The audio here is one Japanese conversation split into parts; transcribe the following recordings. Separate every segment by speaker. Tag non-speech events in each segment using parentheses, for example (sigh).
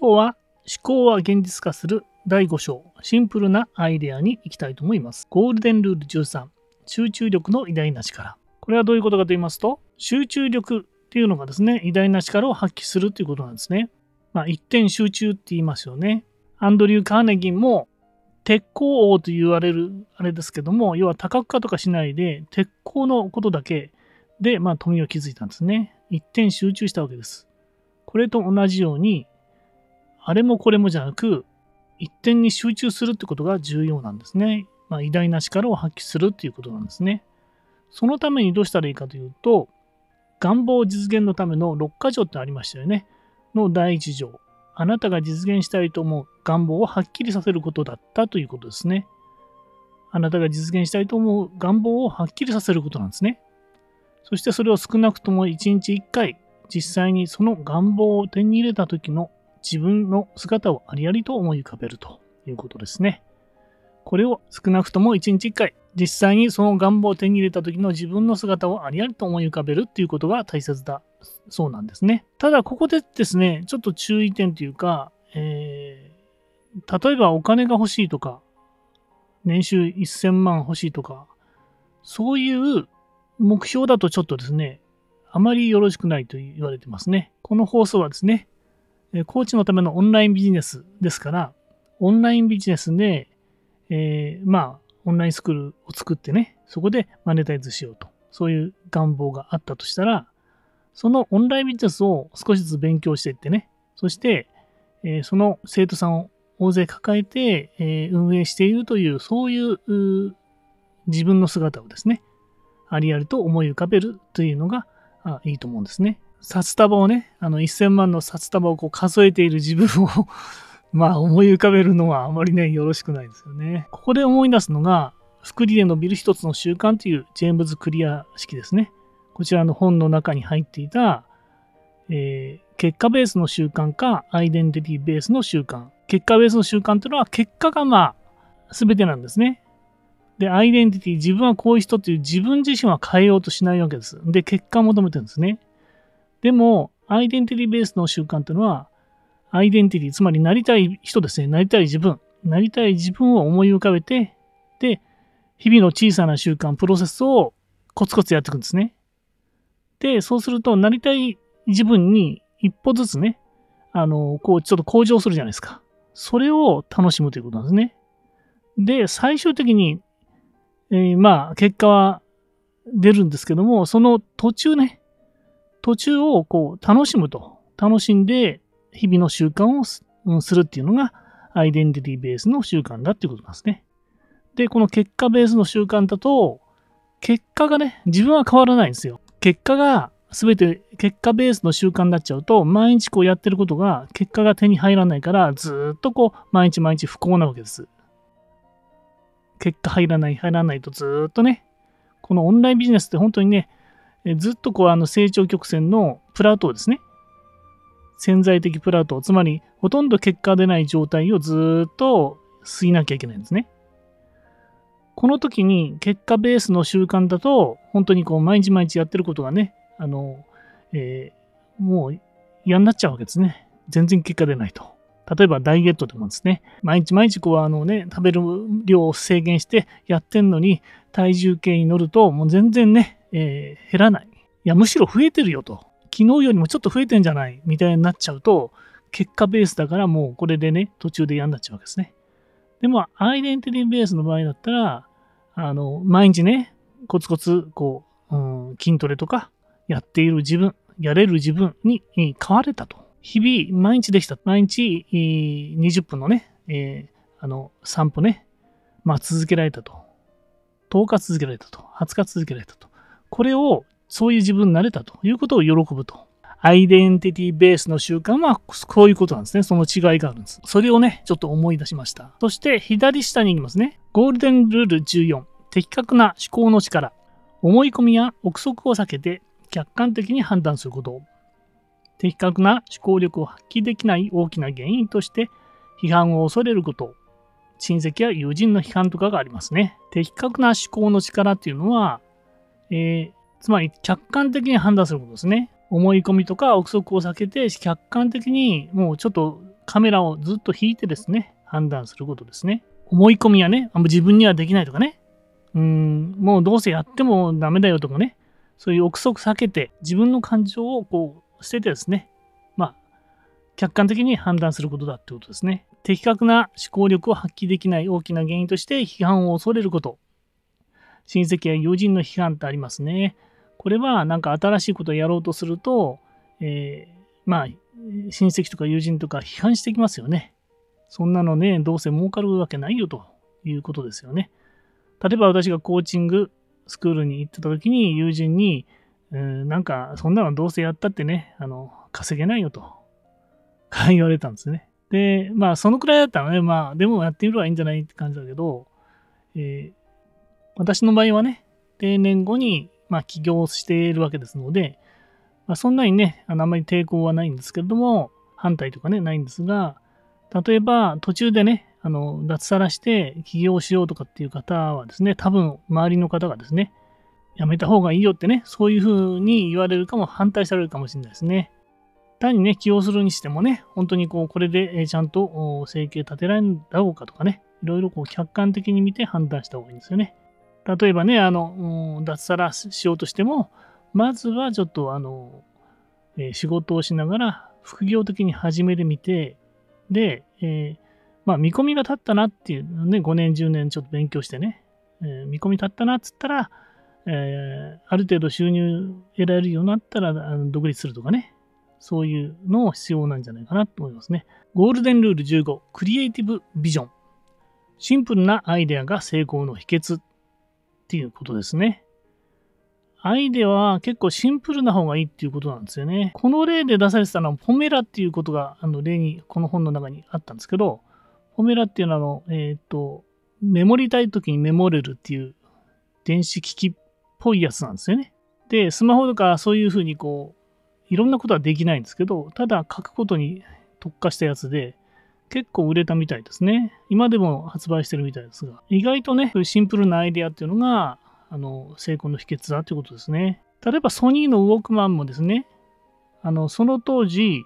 Speaker 1: 今日は思考は現実化する第5章、シンプルなアイデアに行きたいと思います。ゴールデンルール13、集中力の偉大な力。これはどういうことかと言いますと、集中力っていうのがですね、偉大な力を発揮するということなんですね。まあ、一点集中って言いますよね。アンドリュー・カーネギンも鉄鋼王と言われるあれですけども、要は多角化とかしないで、鉄鋼のことだけで、まあ、富を築いたんですね。一点集中したわけです。これと同じように、あれもこれもじゃなく、一点に集中するってことが重要なんですね。まあ、偉大な力を発揮するっていうことなんですね。そのためにどうしたらいいかというと、願望実現のための6箇条ってありましたよね。の第1条。あなたが実現したいと思う願望をはっきりさせることだったということですね。あなたが実現したいと思う願望をはっきりさせることなんですね。そしてそれを少なくとも1日1回、実際にその願望を手に入れた時の自分の姿をありありと思い浮かべるということですね。これを少なくとも1日1回、実際にその願望を手に入れた時の自分の姿をありありと思い浮かべるっていうことが大切だそうなんですね。ただここでですね、ちょっと注意点というか、えー、例えばお金が欲しいとか、年収1000万欲しいとか、そういう目標だとちょっとですね、あまりよろしくないと言われてますね。この放送はですね、コーチのためのオンラインビジネスですから、オンラインビジネスで、えー、まあ、オンラインスクールを作ってね、そこでマネタイズしようと、そういう願望があったとしたら、そのオンラインビジネスを少しずつ勉強していってね、そして、えー、その生徒さんを大勢抱えて、えー、運営しているという、そういう自分の姿をですね、ありありと思い浮かべるというのがあいいと思うんですね。札束をね、あの1000万の札束をこう数えている自分を (laughs) まあ思い浮かべるのはあまりね、よろしくないですよね。ここで思い出すのが、福利で伸びる一つの習慣というジェームズ・クリア式ですね。こちらの本の中に入っていた、えー、結果ベースの習慣か、アイデンティティベースの習慣。結果ベースの習慣というのは、結果がまあ、全てなんですね。で、アイデンティティ、自分はこういう人っていう自分自身は変えようとしないわけです。で、結果を求めてるんですね。でも、アイデンティティベースの習慣というのは、アイデンティティ、つまりなりたい人ですね。なりたい自分。なりたい自分を思い浮かべて、で、日々の小さな習慣、プロセスをコツコツやっていくんですね。で、そうすると、なりたい自分に一歩ずつね、あの、こう、ちょっと向上するじゃないですか。それを楽しむということなんですね。で、最終的に、えー、まあ、結果は出るんですけども、その途中ね、途中をこう楽しむと。楽しんで日々の習慣をするっていうのがアイデンティティベースの習慣だっていうことなんですね。で、この結果ベースの習慣だと、結果がね、自分は変わらないんですよ。結果が全て結果ベースの習慣になっちゃうと、毎日こうやってることが結果が手に入らないから、ずっとこう、毎日毎日不幸なわけです。結果入らない、入らないとずっとね、このオンラインビジネスって本当にね、ずっとこうあの成長曲線のプラートですね。潜在的プラート、つまりほとんど結果出ない状態をずっと吸いなきゃいけないんですね。この時に結果ベースの習慣だと、本当にこう毎日毎日やってることがね、あの、えー、もう嫌になっちゃうわけですね。全然結果出ないと。例えばダイエットでもですね、毎日毎日こうあのね、食べる量を制限してやってんのに、体重計に乗るともう全然ね、えー、減らない。いや、むしろ増えてるよと。昨日よりもちょっと増えてんじゃないみたいになっちゃうと、結果ベースだからもうこれでね、途中で嫌になっちゃうわけですね。でも、アイデンティティベースの場合だったら、あの、毎日ね、コツコツ、こう、うん、筋トレとかやっている自分、やれる自分に変われたと。日々、毎日できた。毎日、20分のね、えー、あの、散歩ね、まあ続けられたと。10日続けられたと。20日続けられたと。これをそういう自分になれたということを喜ぶと。アイデンティティベースの習慣はこういうことなんですね。その違いがあるんです。それをね、ちょっと思い出しました。そして左下に行きますね。ゴールデンルール14。的確な思考の力。思い込みや憶測を避けて客観的に判断すること。的確な思考力を発揮できない大きな原因として批判を恐れること。親戚や友人の批判とかがありますね。的確な思考の力っていうのは、えーつまり客観的に判断することですね。思い込みとか憶測を避けて、客観的にもうちょっとカメラをずっと引いてですね、判断することですね。思い込みはね、あんま自分にはできないとかね、うん、もうどうせやってもダメだよとかね、そういう憶測避けて、自分の感情をこう捨ててですね、まあ、客観的に判断することだってことですね。的確な思考力を発揮できない大きな原因として批判を恐れること。親戚や友人の批判ってありますね。これはなんか新しいことをやろうとすると、えー、まあ、親戚とか友人とか批判してきますよね。そんなのね、どうせ儲かるわけないよということですよね。例えば私がコーチングスクールに行ってた時に友人に、えー、なんかそんなのどうせやったってね、あの、稼げないよと言われたんですね。で、まあそのくらいだったらね、まあでもやってみればいいんじゃないって感じだけど、えー、私の場合はね、定年後にまあ起業しているわけですので、まあ、そんなにね、あのあまり抵抗はないんですけれども、反対とかね、ないんですが、例えば途中でね、あの脱サラして起業しようとかっていう方はですね、多分周りの方がですね、やめた方がいいよってね、そういうふうに言われるかも、反対されるかもしれないですね。単にね、起用するにしてもね、本当にこう、これでちゃんと生計立てられるんだろうかとかね、いろいろこう客観的に見て判断した方がいいんですよね。例えばね、あの、脱サラしようとしても、まずはちょっとあの、えー、仕事をしながら副業的に始めてみて、で、えー、まあ見込みが立ったなっていうね、5年、10年ちょっと勉強してね、えー、見込み立ったなっつったら、えある程度収入得られるようになったらあの独立するとかね、そういうのを必要なんじゃないかなと思いますね。ゴールデンルール15、クリエイティブビジョン。シンプルなアイデアが成功の秘訣っていうことですね。アイデアは結構シンプルな方がいいっていうことなんですよね。この例で出されてたのはポメラっていうことがあの例にこの本の中にあったんですけど、ポメラっていうのはあの、えっ、ー、と、メモりたい時にメモれるっていう電子機器っぽいやつなんですよね。で、スマホとかそういうふうにこう、いろんなことはできないんですけど、ただ書くことに特化したやつで、結構売れたみたいですね。今でも発売してるみたいですが、意外とね、シンプルなアイデアっていうのが、あの成功の秘訣だということですね。例えばソニーのウォークマンもですね、あのその当時、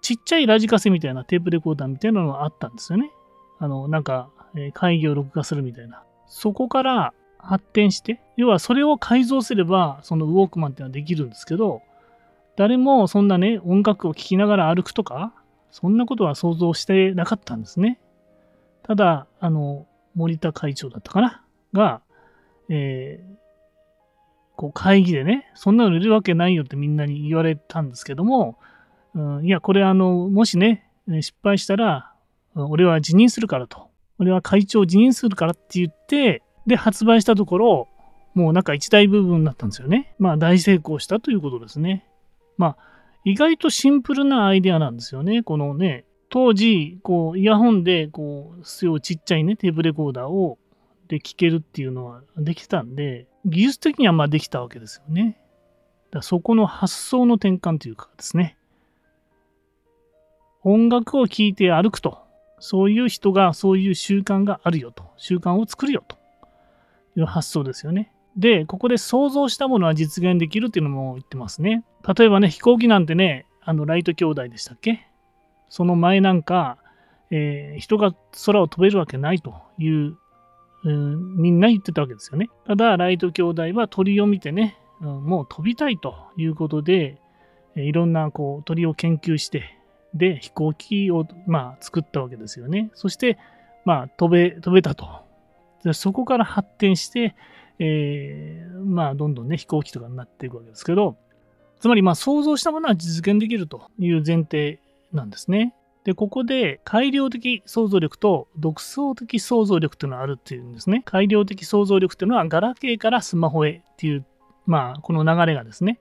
Speaker 1: ちっちゃいラジカセみたいなテープレコーダーみたいなのがあったんですよね。あの、なんか、会議を録画するみたいな。そこから発展して、要はそれを改造すれば、そのウォークマンっていうのはできるんですけど、誰もそんなね、音楽を聴きながら歩くとか、そんなことは想像してなかったんですね。ただ、あの、森田会長だったかな？が、えー、こう会議でね、そんなの売るわけないよってみんなに言われたんですけども、うん、いや、これあの、もしね、失敗したら、俺は辞任するからと。俺は会長を辞任するからって言って、で、発売したところ、もうなんか一大部分になったんですよね。まあ大成功したということですね。まあ、意外とシンプルなアイデアなんですよね。このね、当時、こう、イヤホンで、こう、すごいちっちゃいね、テープレコーダーをで聴けるっていうのはできたんで、技術的にはまあできたわけですよね。だそこの発想の転換というかですね。音楽を聴いて歩くと。そういう人がそういう習慣があるよと。習慣を作るよという発想ですよね。で、ここで想像したものは実現できるっていうのも言ってますね。例えばね、飛行機なんてね、あの、ライト兄弟でしたっけ？その前なんか、えー、人が空を飛べるわけないといううん、みんな言ってたわけですよね。ただ、ライト兄弟は鳥を見てね、うん、もう飛びたいということで、いろんなこう鳥を研究して、で、飛行機を、まあ、作ったわけですよね。そして、まあ、飛べ、飛べたと。でそこから発展して、えー、まあ、どんどんね、飛行機とかになっていくわけですけど、つまり、まあ、想像したものは実現できるという前提なんですね。で、ここで改良的想像力と独創的想像力というのがあるっていうんですね。改良的想像力というのはガラケーからスマホへっていう、まあ、この流れがですね。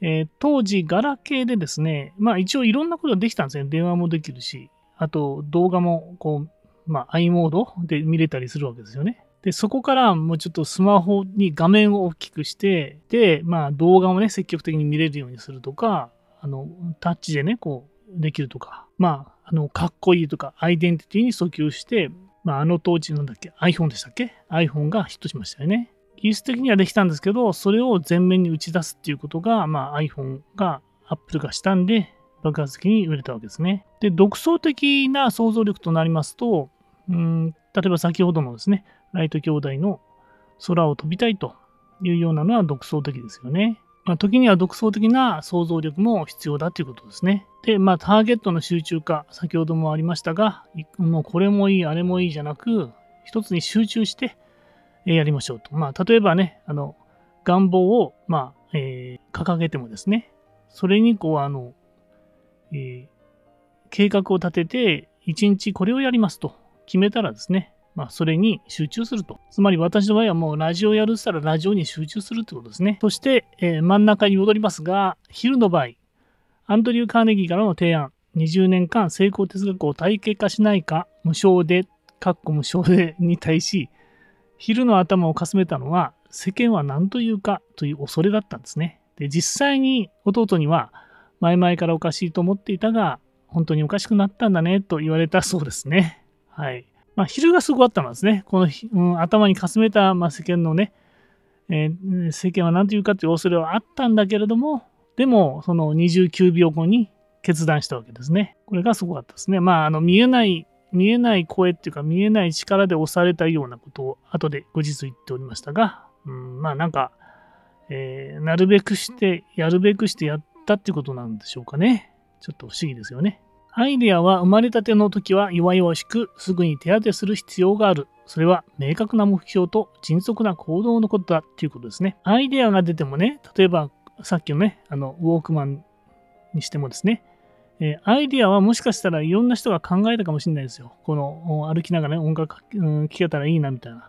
Speaker 1: えー、当時、ガラケーでですね、まあ一応いろんなことができたんですね。電話もできるし、あと動画もこう、まあ i モードで見れたりするわけですよね。で、そこからもうちょっとスマホに画面を大きくして、で、まあ動画もね、積極的に見れるようにするとか、あの、タッチでね、こう、できるとか、まあ、あの、かっこいいとか、アイデンティティに訴求して、まあ、あの当時なんだっけ、iPhone でしたっけ ?iPhone がヒットしましたよね。技術的にはできたんですけど、それを前面に打ち出すっていうことが、まあ、iPhone が Apple がしたんで、爆発的に売れたわけですね。で、独創的な想像力となりますと、うん例えば先ほどのですね、ライト兄弟の空を飛びたいというようなのは独創的ですよね。まあ、時には独創的な想像力も必要だということですね。で、まあ、ターゲットの集中化、先ほどもありましたが、もうこれもいい、あれもいいじゃなく、一つに集中してやりましょうと。まあ、例えばね、あの、願望を、まあ、えー、掲げてもですね、それにこう、あの、えー、計画を立てて、一日これをやりますと決めたらですね、まあ、それに集中すると。つまり私の場合はもうラジオやるって言ったらラジオに集中するってことですね。そして、えー、真ん中に戻りますが、昼の場合、アンドリュー・カーネギーからの提案、20年間成功哲学を体系化しないか、無償で、かっこ無償でに対し、昼の頭をかすめたのは、世間は何というかという恐れだったんですね。で、実際に弟には、前々からおかしいと思っていたが、本当におかしくなったんだねと言われたそうですね。はい。まあ、昼がすごかったのですね。この、うん、頭にかすめた、まあ、世間のね、えー、世間は何と言うかという恐れはあったんだけれども、でも、その29秒後に決断したわけですね。これがすごかったですね。まあ、あの、見えない、見えない声っていうか、見えない力で押されたようなことを後で後日言っておりましたが、うん、まあ、なんか、えー、なるべくして、やるべくしてやったっていうことなんでしょうかね。ちょっと不思議ですよね。アイデアは生まれたての時は弱々しく、すぐに手当てする必要がある。それは明確な目標と迅速な行動のことだっていうことですね。アイデアが出てもね、例えばさっきのね、あの、ウォークマンにしてもですね、え、アイデアはもしかしたらいろんな人が考えたかもしれないですよ。この歩きながらね、音楽、うん、聴けたらいいなみたいな。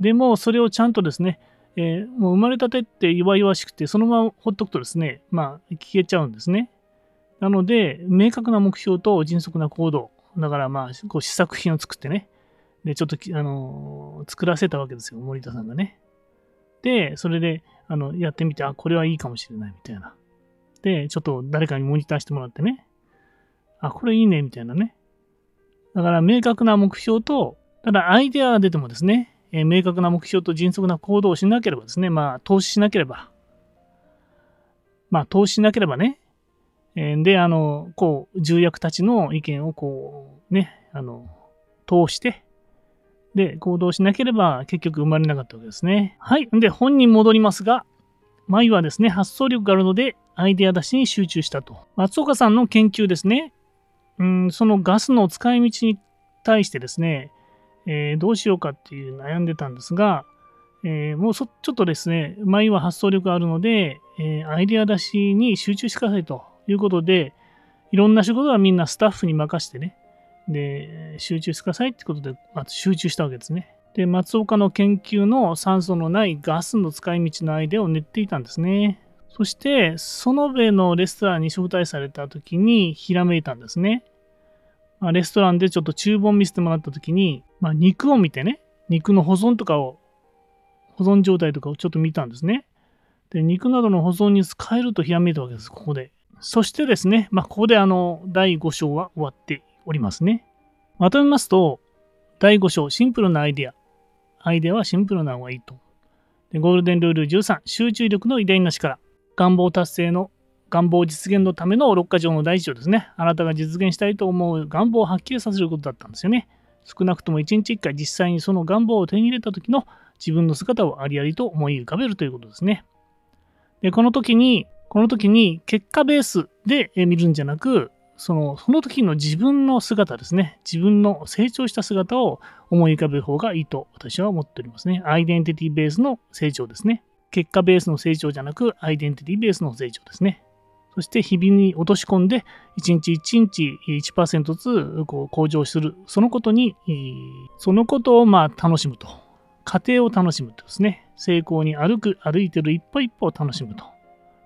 Speaker 1: でも、それをちゃんとですね、えー、もう生まれたてって弱々しくて、そのままほっとくとですね、まあ、消えちゃうんですね。なので、明確な目標と迅速な行動。だからまあ、こう試作品を作ってね。で、ちょっと、あの、作らせたわけですよ、森田さんがね。で、それで、あの、やってみて、あ、これはいいかもしれないみたいな。で、ちょっと誰かにモニターしてもらってね。あ、これいいね、みたいなね。だから、明確な目標と、ただアイデアが出てもですね、えー、明確な目標と迅速な行動をしなければですね、まあ、投資しなければ、まあ、投資しなければね、で、あの、こう、重役たちの意見をこう、ね、あの、通して、で、行動しなければ結局生まれなかったわけですね。はい。で、本に戻りますが、眉はですね、発想力があるので、アイデア出しに集中したと。松岡さんの研究ですね。うん、そのガスの使い道に対してですね、えー、どうしようかっていう悩んでたんですが、えー、もうちょっとですね、眉は発想力があるので、えー、アイデア出しに集中してくださいと。いうことで、いろんな仕事はみんなスタッフに任してね、で、集中してくださいってことで、まず集中したわけですね。で、松岡の研究の酸素のないガスの使い道のアイデアを練っていたんですね。そして、園部のレストランに招待された時にひらめいたんですね。まあ、レストランでちょっと厨房見せてもらった時に、まあ、肉を見てね、肉の保存とかを、保存状態とかをちょっと見たんですね。で、肉などの保存に使えるとひらめいたわけです、ここで。そしてですね、まあ、ここであの、第5章は終わっておりますね。まとめますと、第5章、シンプルなアイデア。アイデアはシンプルな方がいいと。でゴールデンルール13、集中力の偉大な力。願望達成の、願望実現のための6か条の第一条ですね。あなたが実現したいと思う願望をはっきりさせることだったんですよね。少なくとも1日1回実際にその願望を手に入れた時の自分の姿をありありと思い浮かべるということですね。で、この時にこの時に結果ベースで見るんじゃなく、そのその時の自分の姿ですね。自分の成長した姿を思い浮かべる方がいいと私は思っておりますね。アイデンティティベースの成長ですね。結果ベースの成長じゃなく、アイデンティティベースの成長ですね。そして日々に落とし込んで、1日1日1%ずつこう向上する。そのことに、そのことをまあ楽しむと。過程を楽しむとですね。成功に歩く、歩いてる一歩一歩を楽しむと。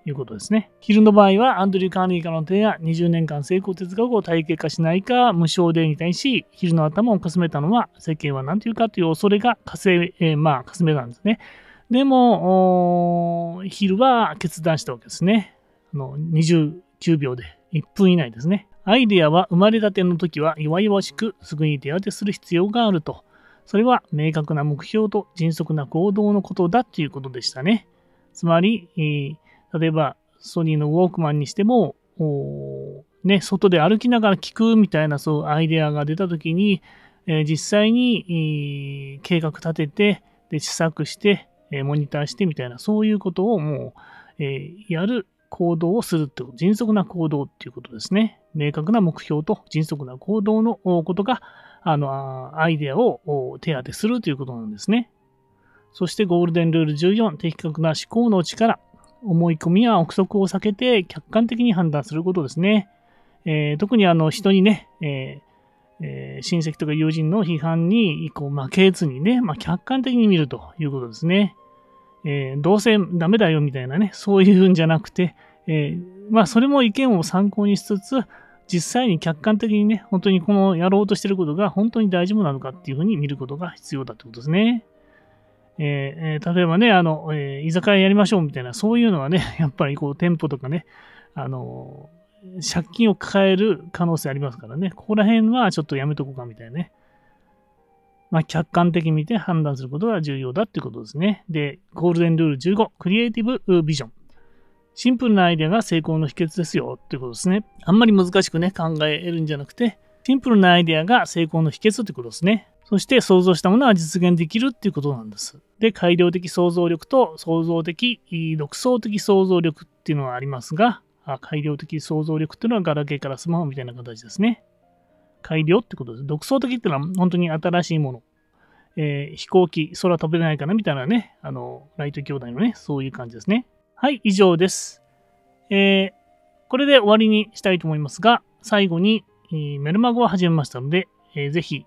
Speaker 1: いうことですね。昼の場合は、アンドリュー・カーネギーからの提案、20年間成功哲学を体系化しないか、無償でに対し、昼の頭をかすめたのは、世間は何というかという恐れがかせ、えー、まあ、かすめたんですね。でも、昼は決断したわけですね。あの29秒で、1分以内ですね。アイデアは生まれたての時は弱々しく、すぐに手当てする必要があると。それは明確な目標と迅速な行動のことだということでしたね。つまり、えー例えば、ソニーのウォークマンにしても、ね、外で歩きながら聞くみたいなそうアイデアが出たときに、えー、実際に、計画立てて、で、試作して、えモニターしてみたいな、そういうことをもう、えやる行動をするってこと、迅速な行動っていうことですね。明確な目標と迅速な行動のことが、あの、アイデアを手当てするということなんですね。そしてゴールデンルール14、的確な思考の力。思い込みや憶測を避けて客観的に判断することですね。えー、特にあの人にね、えーえー、親戚とか友人の批判にこう負けずにね、まあ、客観的に見るということですね。え、どうせダメだよみたいなね、そういうんじゃなくて、え、まあそれも意見を参考にしつつ、実際に客観的にね、本当にこのやろうとしてることが本当に大丈夫なのかっていうふうに見ることが必要だってことですね。えー、例えばね、あの、えー、居酒屋やりましょうみたいな、そういうのはね、(laughs) やっぱりこう店舗とかね、あの、借金を抱える可能性ありますからね、ここら辺はちょっとやめとこうかみたいなね。まあ、客観的に見て判断することが重要だってことですね。で、ゴールデンルール15、クリエイティブビジョン。シンプルなアイデアが成功の秘訣ですよってことですね。あんまり難しくね、考えるんじゃなくて、シンプルなアイデアが成功の秘訣ってことですね。そして想像したものは実現できるっていうことなんです。で、改良的想像力と創造的、独創的想像力っていうのはありますが、改良的想像力っていうのはガラケーからスマホみたいな形ですね。改良ってことです。独創的っていうのは本当に新しいもの。えー、飛行機、空飛べないかなみたいなね、あの、ライト兄弟のね、そういう感じですね。はい、以上です。えー、これで終わりにしたいと思いますが、最後に、えー、メルマガを始めましたので、えー、ぜひ、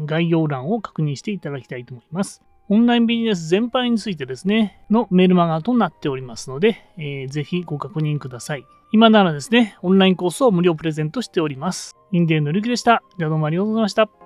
Speaker 1: 概要欄を確認していただきたいと思います。オンラインビジネス全般についてですね、のメルマガとなっておりますので、えー、ぜひご確認ください。今ならですね、オンラインコースを無料プレゼントしております。インディアンのりきでした。ではどうもありがとうございました。